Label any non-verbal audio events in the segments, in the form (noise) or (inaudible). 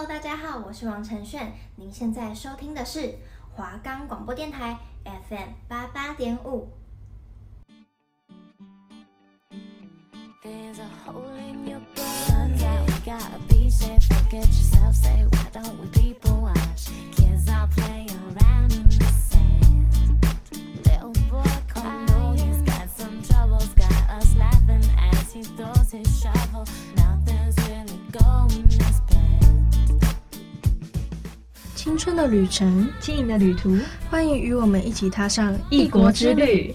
Hello，大家好，我是王晨炫。您现在收听的是华冈广播电台 FM 八八点五。青春的旅程，轻盈的旅途，欢迎与我们一起踏上异国之旅。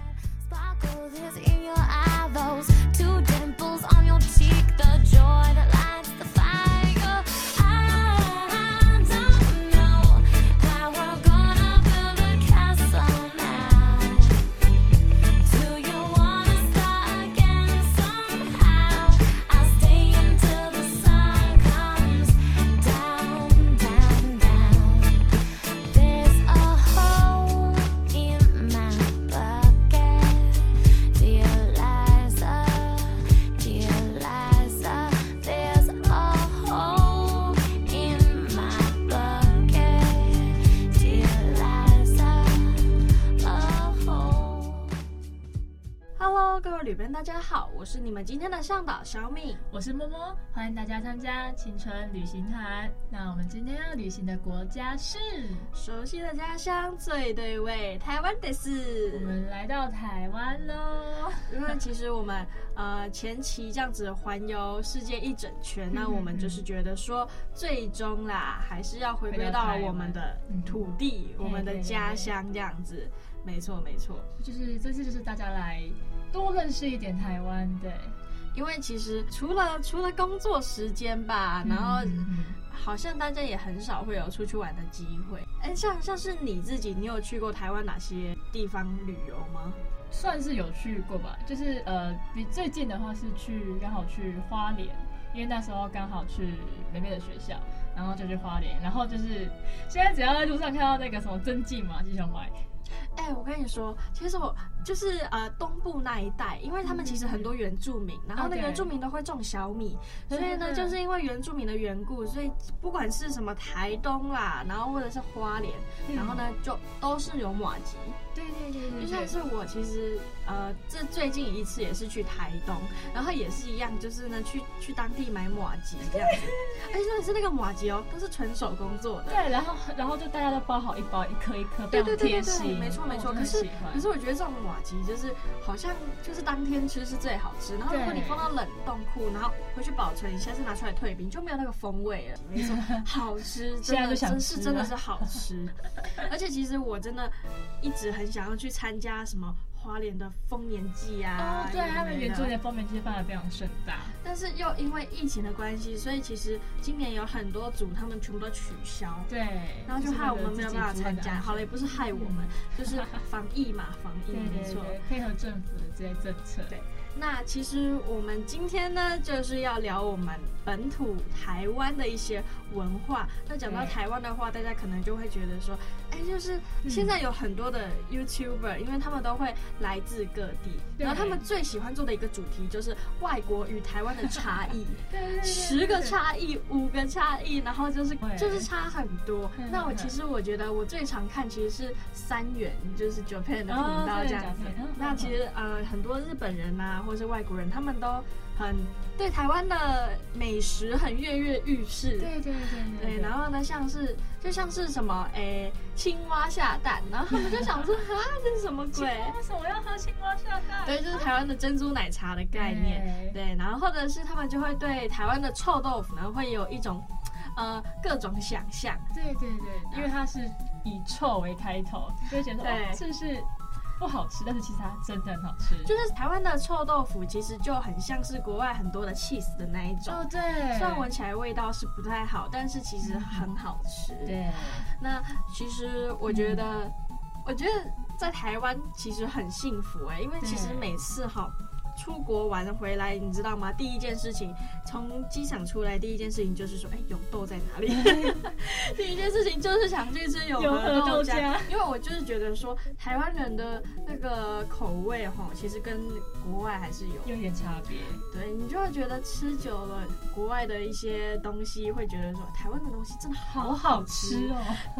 大家好，我是你们今天的向导小米，我是摸摸，欢迎大家参加青春旅行团。那我们今天要旅行的国家是熟悉的家乡，最对味，台湾的是。我们来到台湾喽，因为其实我们呃前期这样子环游世界一整圈，那我们就是觉得说，最终啦还是要回归到我们的土地，我们的家乡这样子。没错，没错，就是这次就是大家来。多认识一点台湾，对，因为其实除了除了工作时间吧，然后好像大家也很少会有出去玩的机会。哎，像像是你自己，你有去过台湾哪些地方旅游吗？算是有去过吧，就是呃，比最近的话是去刚好去花莲，因为那时候刚好去妹妹的学校，然后就去花莲，然后就是现在只要在路上看到那个什么真迹嘛，就想买。我跟你说，其实我就是呃东部那一带，因为他们其实很多原住民，然后那原住民都会种小米，所以呢，就是因为原住民的缘故，所以不管是什么台东啦，然后或者是花莲，然后呢就都是有马吉。对对对对，就像是我其实呃这最近一次也是去台东，然后也是一样，就是呢去去当地买马吉这样子，(laughs) 而且真的是那个马吉哦，都是纯手工做的。对，然后然后就大家都包好一包一颗一颗，非常贴心。对对对对对，没错没错。可是可是我觉得这种瓦吉就是好像就是当天吃是最好吃，然后如果你放到冷冻库，然后回去保存一下，再拿出来退冰，就没有那个风味了。没错，好吃，真的真是真的是好吃。而且其实我真的一直很想要去参加什么。花莲的丰年祭啊，哦，对，他们原住民的丰年祭办的非常盛大，但是又因为疫情的关系，所以其实今年有很多组他们全部都取消，对，然后就害我们没有办法参加。好了，也不是害我们，嗯、就是防疫嘛，防疫 (laughs) 没错，配合政府的这些政策。对，那其实我们今天呢，就是要聊我们本土台湾的一些文化。那讲到台湾的话，大家可能就会觉得说，哎，就是现在有很多的 YouTuber，因为他们都会。来自各地，然后他们最喜欢做的一个主题就是外国与台湾的差异，(laughs) 十个差异，五个差异，然后就是就是差很多。那我其实我觉得我最常看其实是三元，就是 Japan 的频道这样子。那其实呃很多日本人呐，或是外国人，他们都很对台湾的美食很跃跃欲试。对对对对。对，然后呢，像是就像是什么诶青蛙下蛋，然后他们就想说啊这是什么鬼？为什么要喝青蛙下蛋？对，就是台湾的珍珠奶茶的概念。对，然后或者是他们就会对台湾的臭豆腐呢，会有一种呃各种想象。对对对，因为它是以臭为开头，就觉得哦，这是不好吃，但是其实它真的很好吃。就是台湾的臭豆腐，其实就很像是国外很多的 cheese 的那一种。哦，对。虽然闻起来味道是不太好，但是其实很好吃。嗯、对。那其实我觉得，嗯、我觉得在台湾其实很幸福哎、欸，因为其实每次哈。出国玩回来，你知道吗？第一件事情，从机场出来，第一件事情就是说，哎、欸，永豆在哪里？(laughs) 第一件事情就是想去吃永和豆浆，因为我就是觉得说，台湾人的那个口味哈，其实跟国外还是有有点差别。对，你就会觉得吃久了国外的一些东西，会觉得说，台湾的东西真的好好吃哦。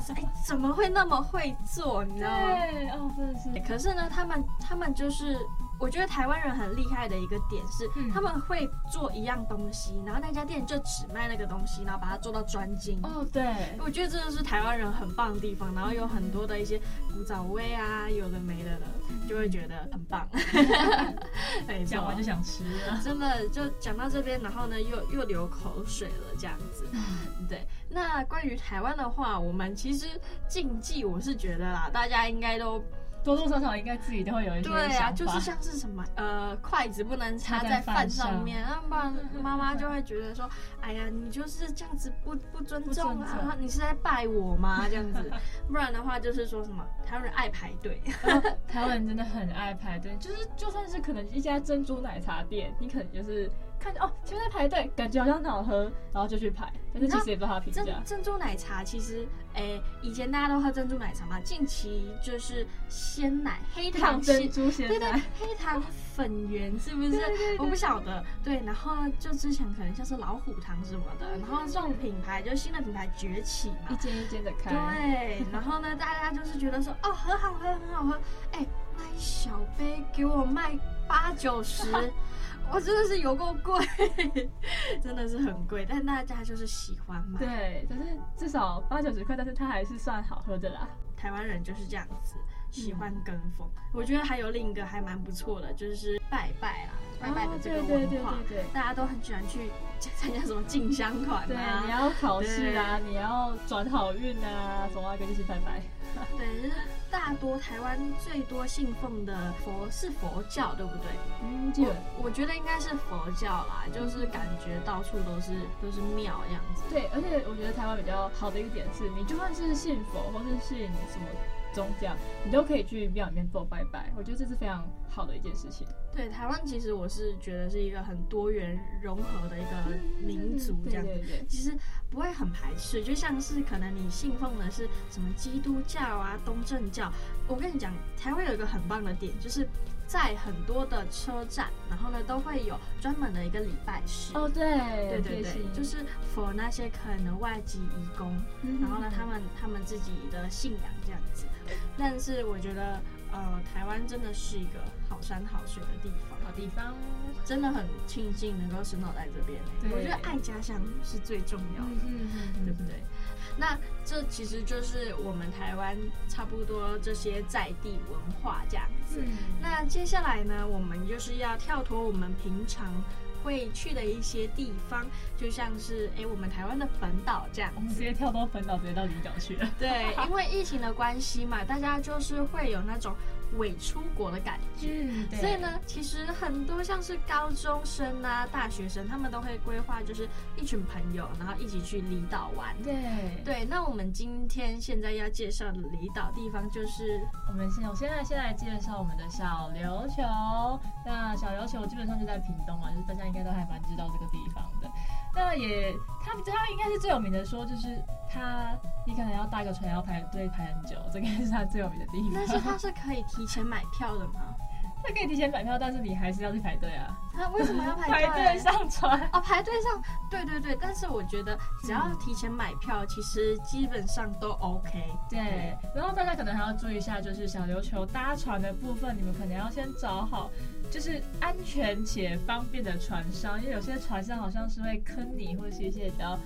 哎、欸，怎么会那么会做？你知道吗？对，哦，真的是。可是呢，他们他们就是。我觉得台湾人很厉害的一个点是，他们会做一样东西，然后那家店就只卖那个东西，然后把它做到专精。哦，对，我觉得这就是台湾人很棒的地方。然后有很多的一些古早味啊，有的没的的，就会觉得很棒。(laughs) 讲完就想吃了，真的就讲到这边，然后呢又又流口水了，这样子。(laughs) 对，那关于台湾的话，我们其实禁忌，我是觉得啦，大家应该都。多多少少应该自己都会有一些对啊，就是像是什么呃，筷子不能插在饭上面，(laughs) 要不然妈妈就会觉得说，哎呀，你就是这样子不不尊重啊，你是在拜我吗？这样子，不然的话就是说什么台湾人爱排队，(laughs) 台湾人真的很爱排队，就是就算是可能一家珍珠奶茶店，你可能就是。看着哦，前面在排队，感觉好像很好喝，然后就去排。但是其实也不知道他评价。珍珍珠奶茶其实，诶、欸，以前大家都喝珍珠奶茶嘛，近期就是鲜奶、黑糖珍珠鲜奶，对对，黑糖粉圆是不是？我不晓得。对，然后就之前可能像是老虎糖什么的，然后这种品牌就新的品牌崛起嘛，一间一间的开。对，然后呢，大家就是觉得说，哦，很好喝，很好喝。哎、欸，那一小杯给我卖八九十。(laughs) 我真的是有够贵，(laughs) 真的是很贵，但大家就是喜欢买。对，但是至少八九十块，但是它还是算好喝的啦。台湾人就是这样子，喜欢跟风。嗯、我觉得还有另一个还蛮不错的，就是拜拜啦，拜拜的这个文化，对对对对对，大家都很喜欢去参加什么进香团啊。对，你要考试啊，你要转好运啊，总要跟你去拜拜。(laughs) 对，就是大多台湾最多信奉的佛是佛教，对不对？嗯，我我觉得应该是佛教啦，就是感觉到处都是都是庙这样子。对，而且我觉得台湾比较好的一点是，你就算是信佛或是信什么。宗教，你都可以去庙里面做拜拜，我觉得这是非常好的一件事情。对，台湾其实我是觉得是一个很多元融合的一个民族，这样子，对对对，其实不会很排斥。就像是可能你信奉的是什么基督教啊、东正教，我跟你讲，台湾有一个很棒的点，就是。在很多的车站，然后呢，都会有专门的一个礼拜室。哦，对，对对对，就是 for 那些可能外籍移工，嗯、然后呢，他们他们自己的信仰这样子。但是我觉得，呃，台湾真的是一个好山好水的地方，好地方，真的很庆幸能够生长在这边。我觉得爱家乡是最重要的，嗯嗯，对不对？那这其实就是我们台湾差不多这些在地文化这样子。嗯、那接下来呢，我们就是要跳脱我们平常会去的一些地方，就像是哎，我们台湾的本岛这样。我们直接跳到本岛，直接到离岛去了。对，因为疫情的关系嘛，大家就是会有那种伪出国的感觉。所以呢，其实很多像是高中生啊、大学生，他们都会规划，就是一群朋友，然后一起去离岛玩。对。对，那我们今天现在要介绍的离岛地方，就是我们先，我现在先来介绍我们的小琉球。那小琉球基本上就在屏东嘛，就是大家。应该都还蛮知道这个地方的，那也他他应该是最有名的，说就是他，你可能要搭个船要排队排很久，这个是他最有名的地方。但是他是可以提前买票的吗？他可以提前买票，但是你还是要去排队啊。他为什么要排队？排队上船哦，排队上，对对对。但是我觉得只要提前买票，嗯、其实基本上都 OK。对。对然后大家可能还要注意一下，就是小琉球搭船的部分，你们可能要先找好，就是安全且方便的船商，因为有些船商好像是会坑你，或者是一些比较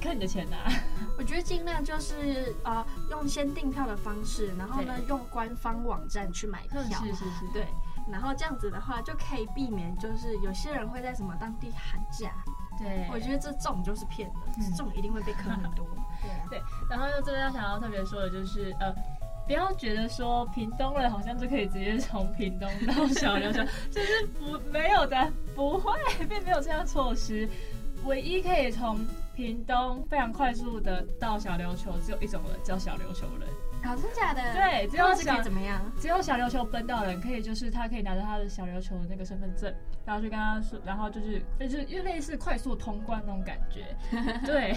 坑你的钱啊。我觉得尽量就是呃用先订票的方式，然后呢用官方网站去买票。是是是，对。然后这样子的话，就可以避免，就是有些人会在什么当地喊价。对，我觉得这种就是骗的，嗯、这种一定会被坑很多。(laughs) 对对。然后又这边要想要特别说的就是，呃，不要觉得说屏东人好像就可以直接从屏东到小琉球，(laughs) 就是不没有的，不会，并没有这样措施。唯一可以从屏东非常快速的到小琉球，只有一种人，叫小琉球人。好，真假的？对，只有小怎么样？只有小琉球本岛人可以，就是他可以拿着他的小琉球的那个身份证，然后去跟他说，然后就是就是因为类似快速通关那种感觉。(laughs) 对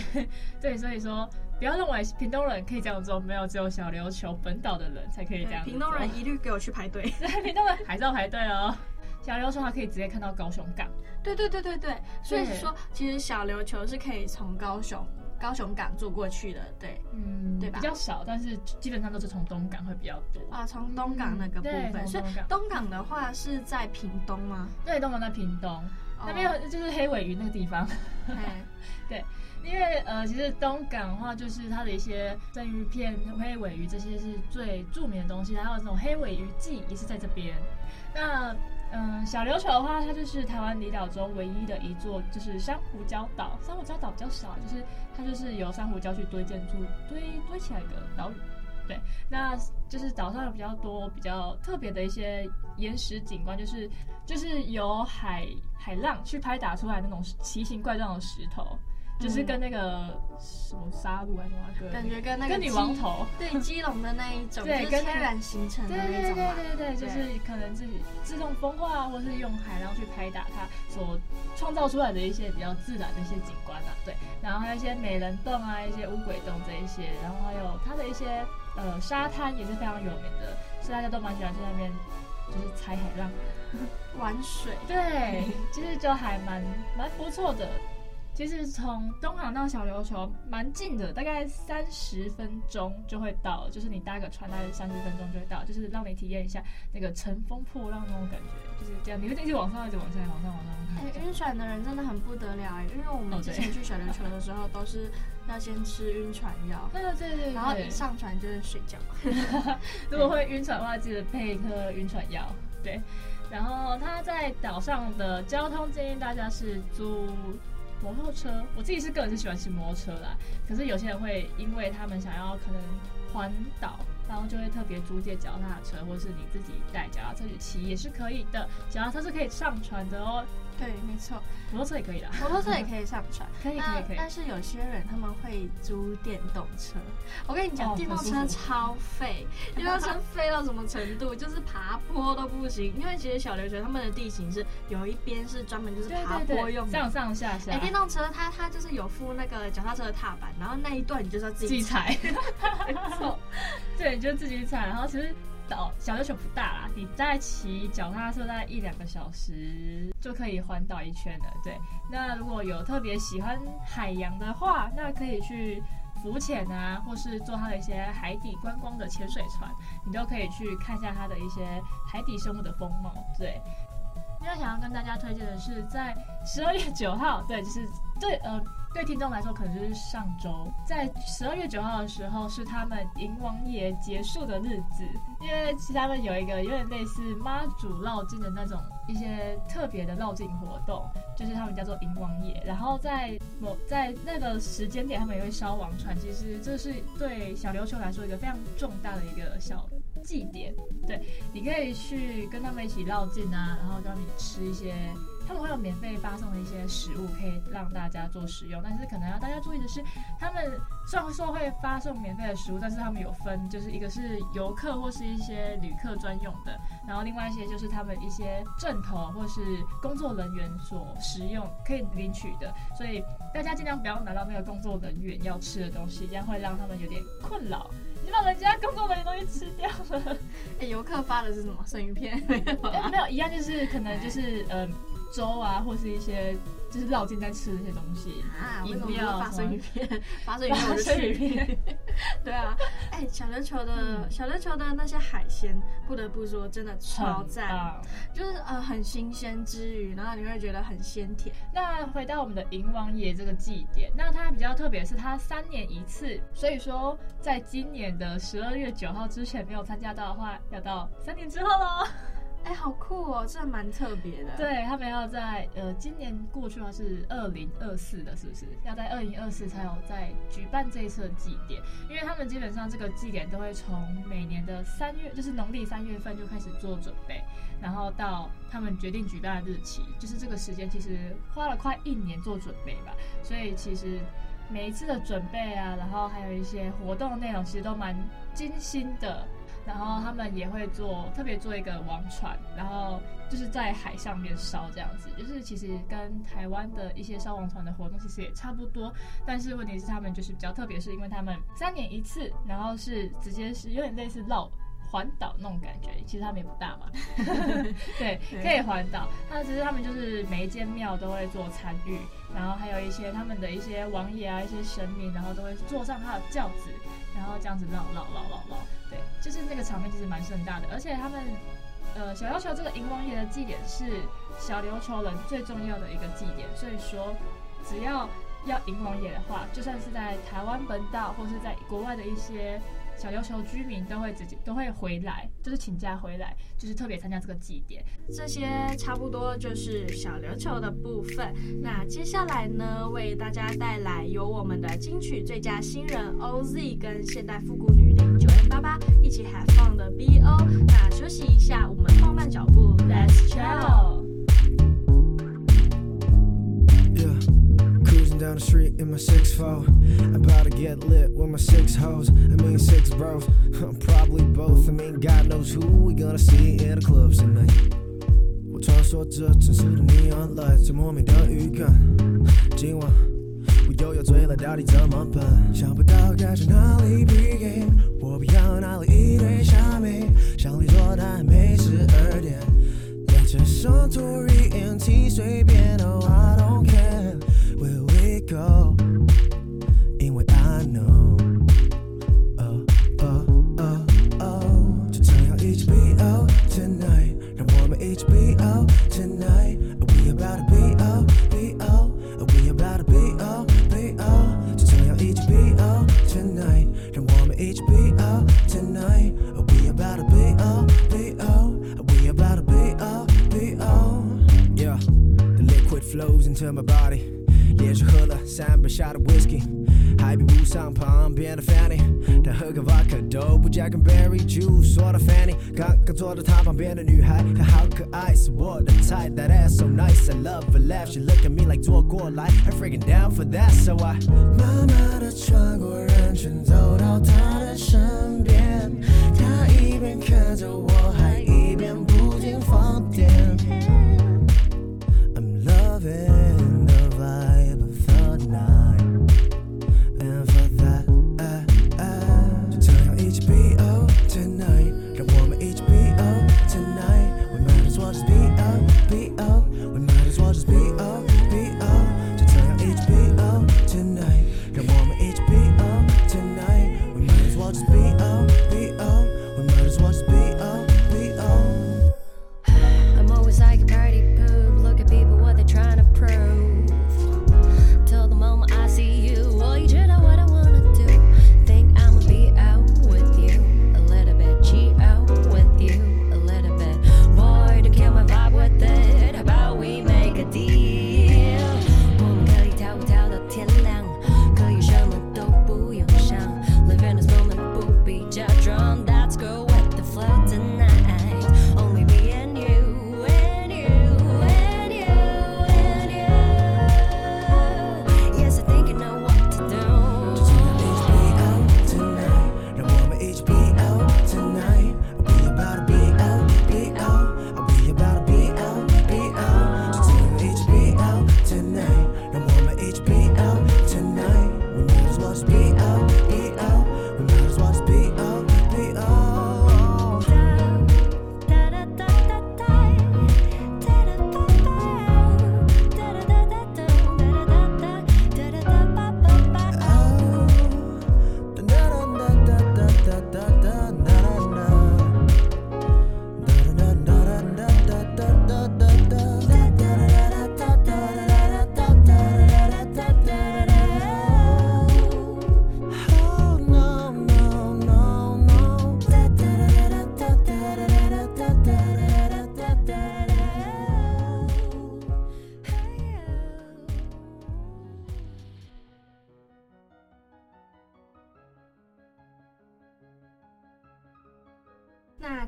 对，所以说不要认为屏东人可以这样做，没有，只有小琉球本岛的人才可以这样。屏东人一律给我去排队。(laughs) 对，屏东人还是要排队哦。小琉球它可以直接看到高雄港。对对对对对，所以说其实小琉球是可以从高雄。高雄港坐过去的，对，嗯，对吧？比较少，但是基本上都是从东港会比较多啊。从东港那个部分，嗯、所以东港的话是在屏东吗？对，东港在屏东、哦、那边就是黑尾鱼那个地方。(laughs) 对，因为呃，其实东港的话，就是它的一些生鱼片、黑尾鱼这些是最著名的东西，还有这种黑尾鱼季也是在这边。那嗯，小琉球的话，它就是台湾离岛中唯一的一座，就是珊瑚礁岛。珊瑚礁岛比较少，就是它就是由珊瑚礁去堆建筑堆堆起来的岛屿。对，那就是岛上有比较多比较特别的一些岩石景观，就是就是由海海浪去拍打出来那种奇形怪状的石头。就是跟那个什么沙鹿还是什么，感觉跟那个跟女王头，对，基隆的那一种，对，跟天然形成的那种，对对对对对，就是可能自己自动风化，或是用海浪去拍打它所创造出来的一些比较自然的一些景观啊，对，然后还有一些美人洞啊，一些乌鬼洞这一些，然后还有它的一些呃沙滩也是非常有名的，所以大家都蛮喜欢去那边就是踩海浪、玩水，对，其实就还蛮蛮不错的。其实从东航到小琉球蛮近的，大概三十分钟就会到，就是你搭个船，大概三十分钟就会到，就是让你体验一下那个乘风破浪那种感觉，就是这样，你会一直往上，一直往上，往上，往上。哎，晕船的人真的很不得了哎，因为我们之前去小琉球的时候都是要先吃晕船药，(laughs) 对对对对，然后一上船就是睡觉。(laughs) 如果会晕船的话，记得配一颗晕船药。对，然后他在岛上的交通建议大家是租。摩托车，我自己是个人是喜欢骑摩托车啦。可是有些人会因为他们想要可能环岛，然后就会特别租借脚踏车，或是你自己带脚踏车去骑也是可以的。脚踏车是可以上传的哦。对，没错，摩托车也可以的，摩托车也可以上船，(laughs) 可以可以可以。但是有些人他们会租电动车，我跟你讲，哦、电动车超废，电动车废到什么程度？就是爬坡都不行，因为其实小琉球他们的地形是有一边是专门就是爬坡用的，上上下下。哎，电动车它它就是有附那个脚踏车的踏板，然后那一段你就是要自己踩，(laughs) (laughs) 没错，对，你就自己踩，然后其实。岛小琉球不大啦，你在骑脚踏车大概一两个小时就可以环岛一圈了。对，那如果有特别喜欢海洋的话，那可以去浮潜啊，或是坐它的一些海底观光的潜水船，你都可以去看一下它的一些海底生物的风貌。对，另外想要跟大家推荐的是，在十二月九号，对，就是对呃。对听众来说，可能就是上周，在十二月九号的时候，是他们迎王爷结束的日子。因为其实他们有一个有点类似妈祖绕境的那种一些特别的绕境活动，就是他们叫做迎王爷。然后在某在那个时间点，他们也会烧王船。其实这是对小琉球来说一个非常重大的一个小祭典。对，你可以去跟他们一起绕境啊，然后让你吃一些。他们会有免费发送的一些食物，可以让大家做使用。但是可能要大家注意的是，他们虽然说会发送免费的食物，但是他们有分，就是一个是游客或是一些旅客专用的，然后另外一些就是他们一些正头或是工作人员所食用可以领取的。所以大家尽量不要拿到那个工作人员要吃的东西，这样会让他们有点困扰。你把人家工作人员东西吃掉了。(laughs) 哎，游客发的是什么？生鱼片？没有，没有，一样就是可能就是嗯。粥啊，或是一些就是绕境在吃的一些东西。啊，饮料、发生鱼片、(laughs) 发生鱼片、生鱼片，对啊，哎、欸，小琉球的、嗯、小琉球的那些海鲜，不得不说真的超赞，就是呃很新鲜之余，然后你会觉得很鲜甜。那回到我们的迎王爷这个祭典，那它比较特别是它三年一次，所以说在今年的十二月九号之前没有参加到的话，要到三年之后喽。哎，好酷哦，这蛮特别的。对，他们要在呃今年过去的话是二零二四的，是不是？要在二零二四才有在举办这一次的祭典，因为他们基本上这个祭典都会从每年的三月，就是农历三月份就开始做准备，然后到他们决定举办的日期，就是这个时间其实花了快一年做准备吧，所以其实。每一次的准备啊，然后还有一些活动内容，其实都蛮精心的。然后他们也会做特别做一个王船，然后就是在海上面烧这样子，就是其实跟台湾的一些烧王船的活动其实也差不多。但是问题是他们就是比较特别，是因为他们三年一次，然后是直接是有点类似绕。环岛那种感觉，其实他们也不大嘛，(laughs) 对，可以环岛。那其实他们就是每一间庙都会做参与，然后还有一些他们的一些王爷啊、一些神明，然后都会坐上他的轿子，然后这样子绕绕绕绕绕。对，就是那个场面其实蛮盛大的。而且他们，呃，小琉球这个迎王爷的祭典是小琉球人最重要的一个祭典，所以说只要要迎王爷的话，就算是在台湾本岛或是在国外的一些。小琉球居民都会自己都会回来，就是请假回来，就是特别参加这个祭典。这些差不多就是小琉球的部分。那接下来呢，为大家带来由我们的金曲最佳新人 OZ 跟现代复古女伶 9m88 一起 have fun 的 BO。那休息一下，我们放慢脚步，Let's chill。Down the street in my six four, about to get lit with my six hoes. I mean six bros, (laughs) probably both. I mean God knows who we gonna see in the clubs tonight. 我穿梭着城市的 neon lights，最莫名的预感。今晚我又要醉了，到底怎么办？想不到该去哪里 begin，我不要哪里一堆虾米，想你做但还没十二点。要接受 Tory NT 随便的话。 Go，边的女孩，她好可爱，是我的菜。That ass so nice, I love her laugh. She look at me like 坐过来，I'm freaking down for that, so I 慢慢的穿过人群，走到她的身边，她一边看着我，还一边不停放电。I'm loving. I'll just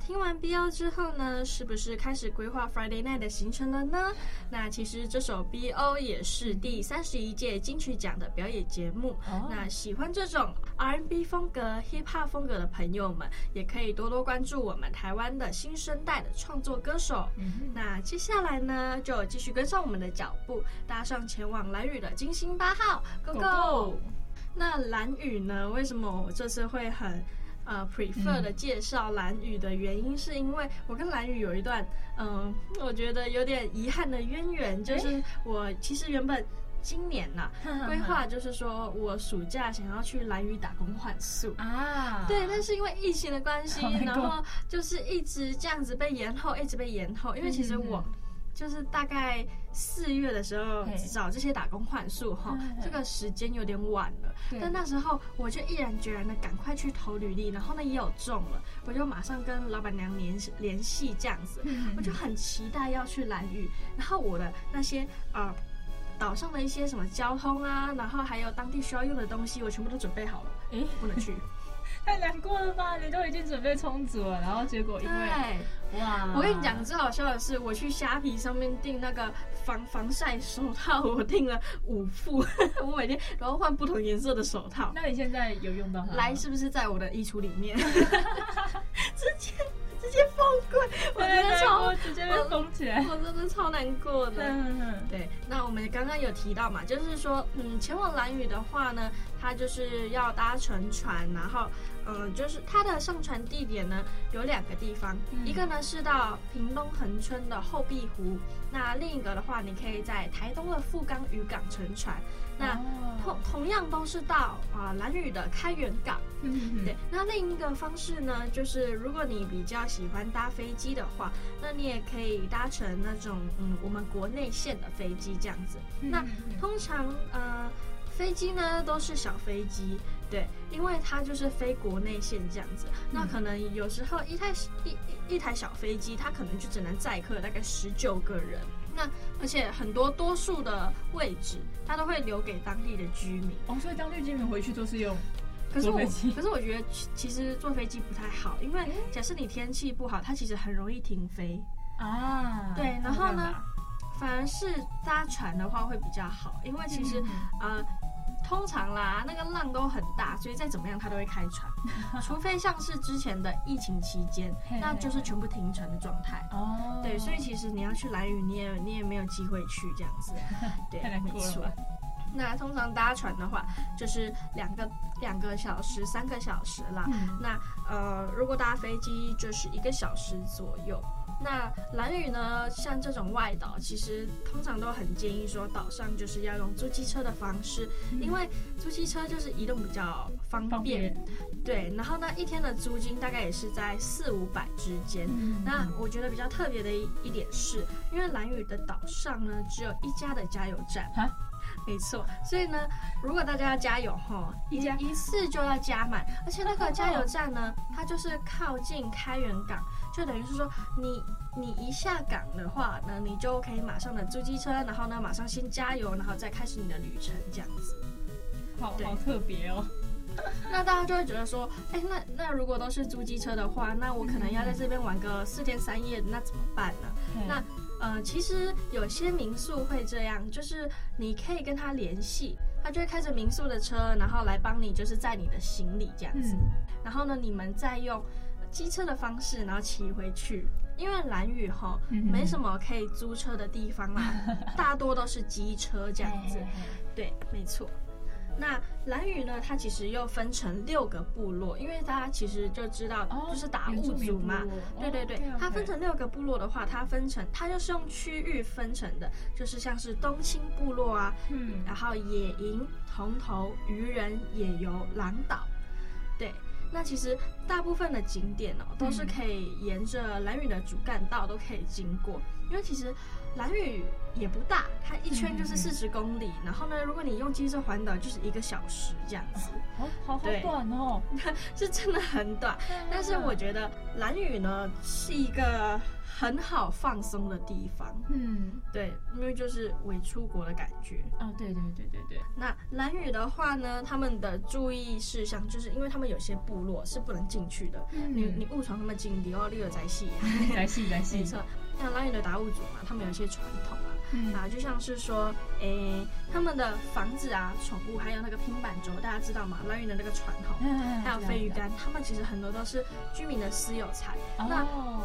听完 BO 之后呢，是不是开始规划 Friday Night 的行程了呢？那其实这首 BO 也是第三十一届金曲奖的表演节目。哦、那喜欢这种 R&B 风格、Hip Hop 风格的朋友们，也可以多多关注我们台湾的新生代的创作歌手。那接下来呢，就继续跟上我们的脚步，搭上前往蓝雨的金星八号，Go Go！, Go, go! 那蓝雨呢？为什么我这次会很？呃，prefer 的介绍蓝宇的原因，是因为我跟蓝宇有一段，嗯、呃，我觉得有点遗憾的渊源，就是我其实原本今年呐、啊，规划就是说我暑假想要去蓝屿打工换宿。啊，对，但是因为疫情的关系，然后就是一直这样子被延后，一直被延后，因为其实我。就是大概四月的时候找这些打工换宿哈，这个时间有点晚了。但那时候我就毅然决然的赶快去投履历，然后呢也有中了，我就马上跟老板娘联联系这样子，我就很期待要去兰屿。然后我的那些呃岛上的一些什么交通啊，然后还有当地需要用的东西，我全部都准备好了。诶，不能去。(laughs) 太难过了吧？你都已经准备充足了，然后结果因为对哇，我跟你讲最好笑的是，我去虾皮上面订那个防防晒手套，我订了五副，(laughs) 我每天然后换不同颜色的手套。那你现在有用到它？来，是不是在我的衣橱里面？直接。直接崩溃，我真的超直接被封起来，我 (laughs) 真的超难过的。对，那我们刚刚有提到嘛，就是说，嗯，前往蓝屿的话呢，它就是要搭乘船，然后，嗯，就是它的上船地点呢有两个地方，嗯、一个呢是到屏东恒春的后壁湖，那另一个的话，你可以在台东的富冈渔港乘船。那同同样都是到啊蓝屿的开元港，对。那另一个方式呢，就是如果你比较喜欢搭飞机的话，那你也可以搭乘那种嗯我们国内线的飞机这样子。那通常呃飞机呢都是小飞机，对，因为它就是飞国内线这样子。那可能有时候一台一一,一台小飞机，它可能就只能载客大概十九个人。那而且很多多数的位置，它都会留给当地的居民哦，所以当地居民回去都是用可是我，可是我觉得其实坐飞机不太好，因为假设你天气不好，它其实很容易停飞啊。对，然后呢，反而是搭船的话会比较好，因为其实呃。通常啦，那个浪都很大，所以再怎么样它都会开船，(laughs) 除非像是之前的疫情期间，那就是全部停船的状态。哦，对，所以其实你要去蓝屿，你也你也没有机会去这样子。(laughs) 对，没错。那通常搭船的话，就是两个两个小时、三个小时啦。嗯、那呃，如果搭飞机就是一个小时左右。那蓝屿呢，像这种外岛，其实通常都很建议说，岛上就是要用租机车的方式，嗯、因为租机车就是移动比较方便。方便对，然后呢，一天的租金大概也是在四五百之间。嗯、那我觉得比较特别的一一点是，因为蓝屿的岛上呢，只有一家的加油站。没错，所以呢，如果大家要加油哈，一家一次就要加满，而且那个加油站呢，它就是靠近开元港，就等于是说你你一下港的话呢，你就可以马上的租机车，然后呢马上先加油，然后再开始你的旅程这样子。好好特别哦。那大家就会觉得说，哎，那那如果都是租机车的话，那我可能要在这边玩个四天三夜，那怎么办呢？嗯、那呃，其实有些民宿会这样，就是你可以跟他联系，他就会开着民宿的车，然后来帮你，就是载你的行李这样子。嗯、然后呢，你们再用机车的方式，然后骑回去。因为蓝屿哈没什么可以租车的地方啦，(laughs) 大多都是机车这样子。对，没错。那蓝屿呢？它其实又分成六个部落，因为大家其实就知道，就是达悟族嘛。对对对，它分成六个部落的话，它分成，它就是用区域分成的，就是像是东青部落啊，嗯，然后野营、铜头、渔人、野游、狼岛，对。那其实大部分的景点哦，都是可以沿着蓝屿的主干道都可以经过，因为其实。兰屿也不大，它一圈就是四十公里。嗯、然后呢，如果你用机车环岛，就是一个小时这样子。好好好短哦，(laughs) 是真的很短。嗯、但是我觉得蓝屿呢是一个很好放松的地方。嗯，对，因为就是伪出国的感觉。哦，对对对对对。那蓝屿的话呢，他们的注意事项就是，因为他们有些部落是不能进去的。嗯、你你误闯他们境地哦，你有在戏，在戏在戏。没错，像兰屿的达悟族嘛，他们有一些传统啊。嗯、啊，就像是说，诶、欸，他们的房子啊、宠物，还有那个平板桌，大家知道吗？兰屿的那个船吼，嗯、还有飞鱼竿，他们其实很多都是居民的私有财。哦、那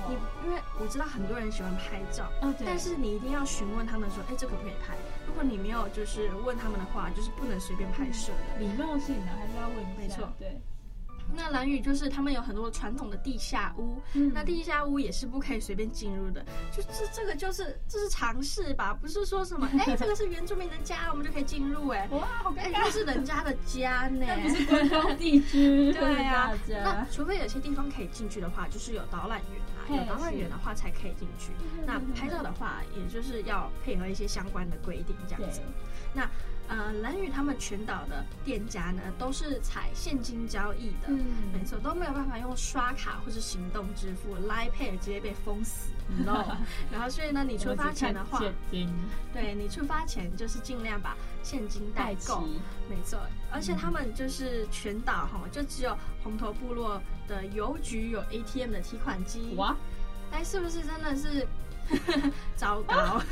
你因为我知道很多人喜欢拍照，哦、但是你一定要询问他们说，哎、欸，这可不可以拍？如果你没有就是问他们的话，就是不能随便拍摄的。礼、嗯、貌性的还是要问一下。没错，对。那蓝屿就是他们有很多传统的地下屋，嗯、那地下屋也是不可以随便进入的。就这这个就是这是常识吧，不是说什么 (laughs) 哎、欸，这个是原住民的家，我们就可以进入哎、欸。哇，好尴尬，这、欸、是人家的家呢，那不是官方地区。(laughs) 对啊，那除非有些地方可以进去的话，就是有导览员啊，有导览员的话才可以进去。那拍照的话，也就是要配合一些相关的规定这样子。那。呃，蓝屿他们全岛的店家呢，都是采现金交易的，嗯，没错，都没有办法用刷卡或是行动支付，Line Pay 直接被封死，你？(laughs) 然后所以呢，你出发前的话，对，你出发前就是尽量把现金带够，没错，而且他们就是全岛哈，就只有红头部落的邮局有 ATM 的提款机，哇，哎，是不是真的是 (laughs) 糟糕？啊、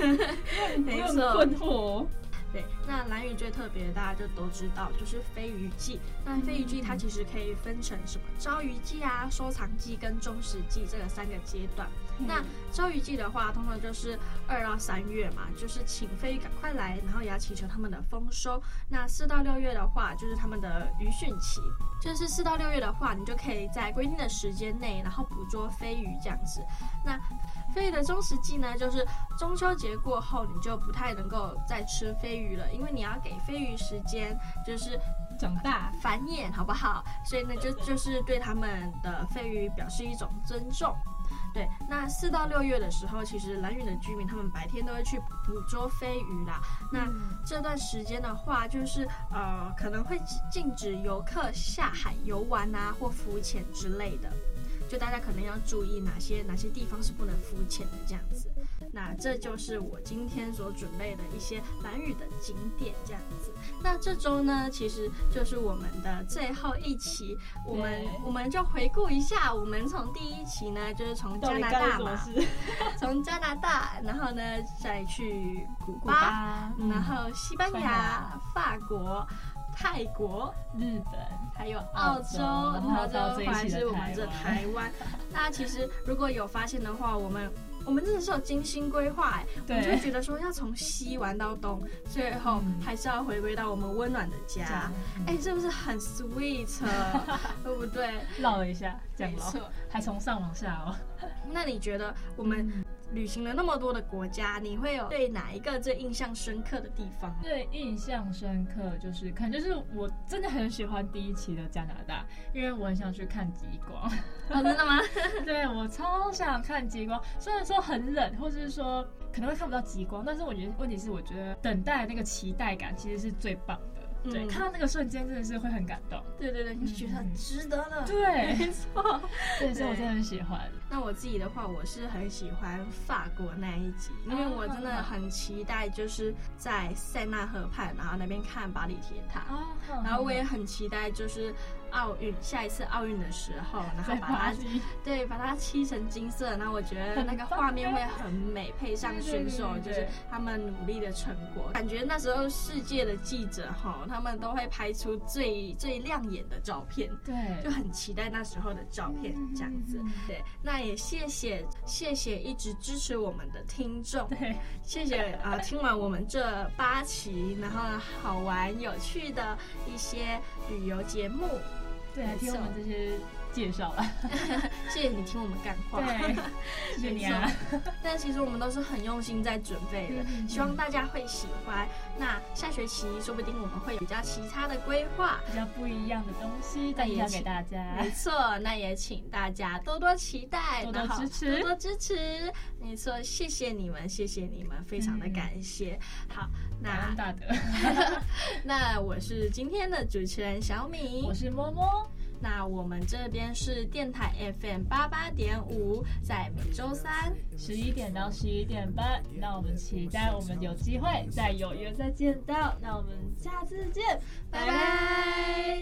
没错，困惑。对，那蓝鱼最特别的，大家就都知道，就是飞鱼季。那飞鱼季它其实可以分成什么招鱼季啊、收藏季跟中食季这个三个阶段。嗯、那周鱼季的话，通常就是二到三月嘛，就是请飞鱼赶快来，然后也要祈求他们的丰收。那四到六月的话，就是他们的鱼汛期，就是四到六月的话，你就可以在规定的时间内，然后捕捉飞鱼这样子。那飞鱼的中食季呢，就是中秋节过后，你就不太能够再吃飞鱼了，因为你要给飞鱼时间，就是长大繁衍，好不好？所以呢，就就是对他们的飞鱼表示一种尊重。对，那四到六月的时候，其实蓝屿的居民他们白天都会去捕捉飞鱼啦。那这段时间的话，就是呃，可能会禁止游客下海游玩啊，或浮潜之类的。就大家可能要注意哪些哪些地方是不能浮潜的这样子，那这就是我今天所准备的一些兰屿的景点这样子。那这周呢，其实就是我们的最后一期，我们我们就回顾一下，我们从第一期呢，就是从加拿大嘛，从加拿大，然后呢再去古巴，古巴然后西班牙、法国。泰国、日本还有澳洲，然后最后还是我们这台湾。那其实如果有发现的话，我们我们真的是有精心规划哎，我们就会觉得说要从西玩到东，最后还是要回归到我们温暖的家。哎，是不是很 sweet？(laughs) 对不对？绕了一下，这样没错，还从上往下哦。那你觉得我们？旅行了那么多的国家，你会有对哪一个最印象深刻的地方？最印象深刻就是，可能就是我真的很喜欢第一期的加拿大，因为我很想去看极光。哦，真的吗？(laughs) 对，我超想看极光，虽然说很冷，或者是说可能会看不到极光，但是我觉得问题是，我觉得等待那个期待感其实是最棒的。对，看到那个瞬间真的是会很感动。对对对，你觉得很值得了。对，没错。对，所以我真的很喜欢。那我自己的话，我是很喜欢法国那一集，因为我真的很期待，就是在塞纳河畔，然后那边看巴黎铁塔。然后我也很期待，就是奥运下一次奥运的时候，然后把它对把它漆成金色，然后我觉得那个画面会很美，配上选手就是他们努力的成果，感觉那时候世界的记者哈。他们都会拍出最最亮眼的照片，对，就很期待那时候的照片这样子。对，那也谢谢谢谢一直支持我们的听众，对，谢谢啊、呃！听完我们这八期，然后好玩有趣的一些旅游节目，对，听我们这些。介绍了，(laughs) 谢谢你听我们干话，对，(laughs) 谢谢你啊。但其实我们都是很用心在准备的，希望大家会喜欢。那下学期说不定我们会有比较其他的规划，比较不一样的东西分享给大家。没错，那也请大家多多期待，多多支持，多多支持。没错，谢谢你们，谢谢你们，非常的感谢。好，那大德，(laughs) 那我是今天的主持人小米，我是摸摸。那我们这边是电台 FM 八八点五，在每周三十一点到十一点半。那我们期待我们有机会再有约再见到。那我们下次见，拜拜。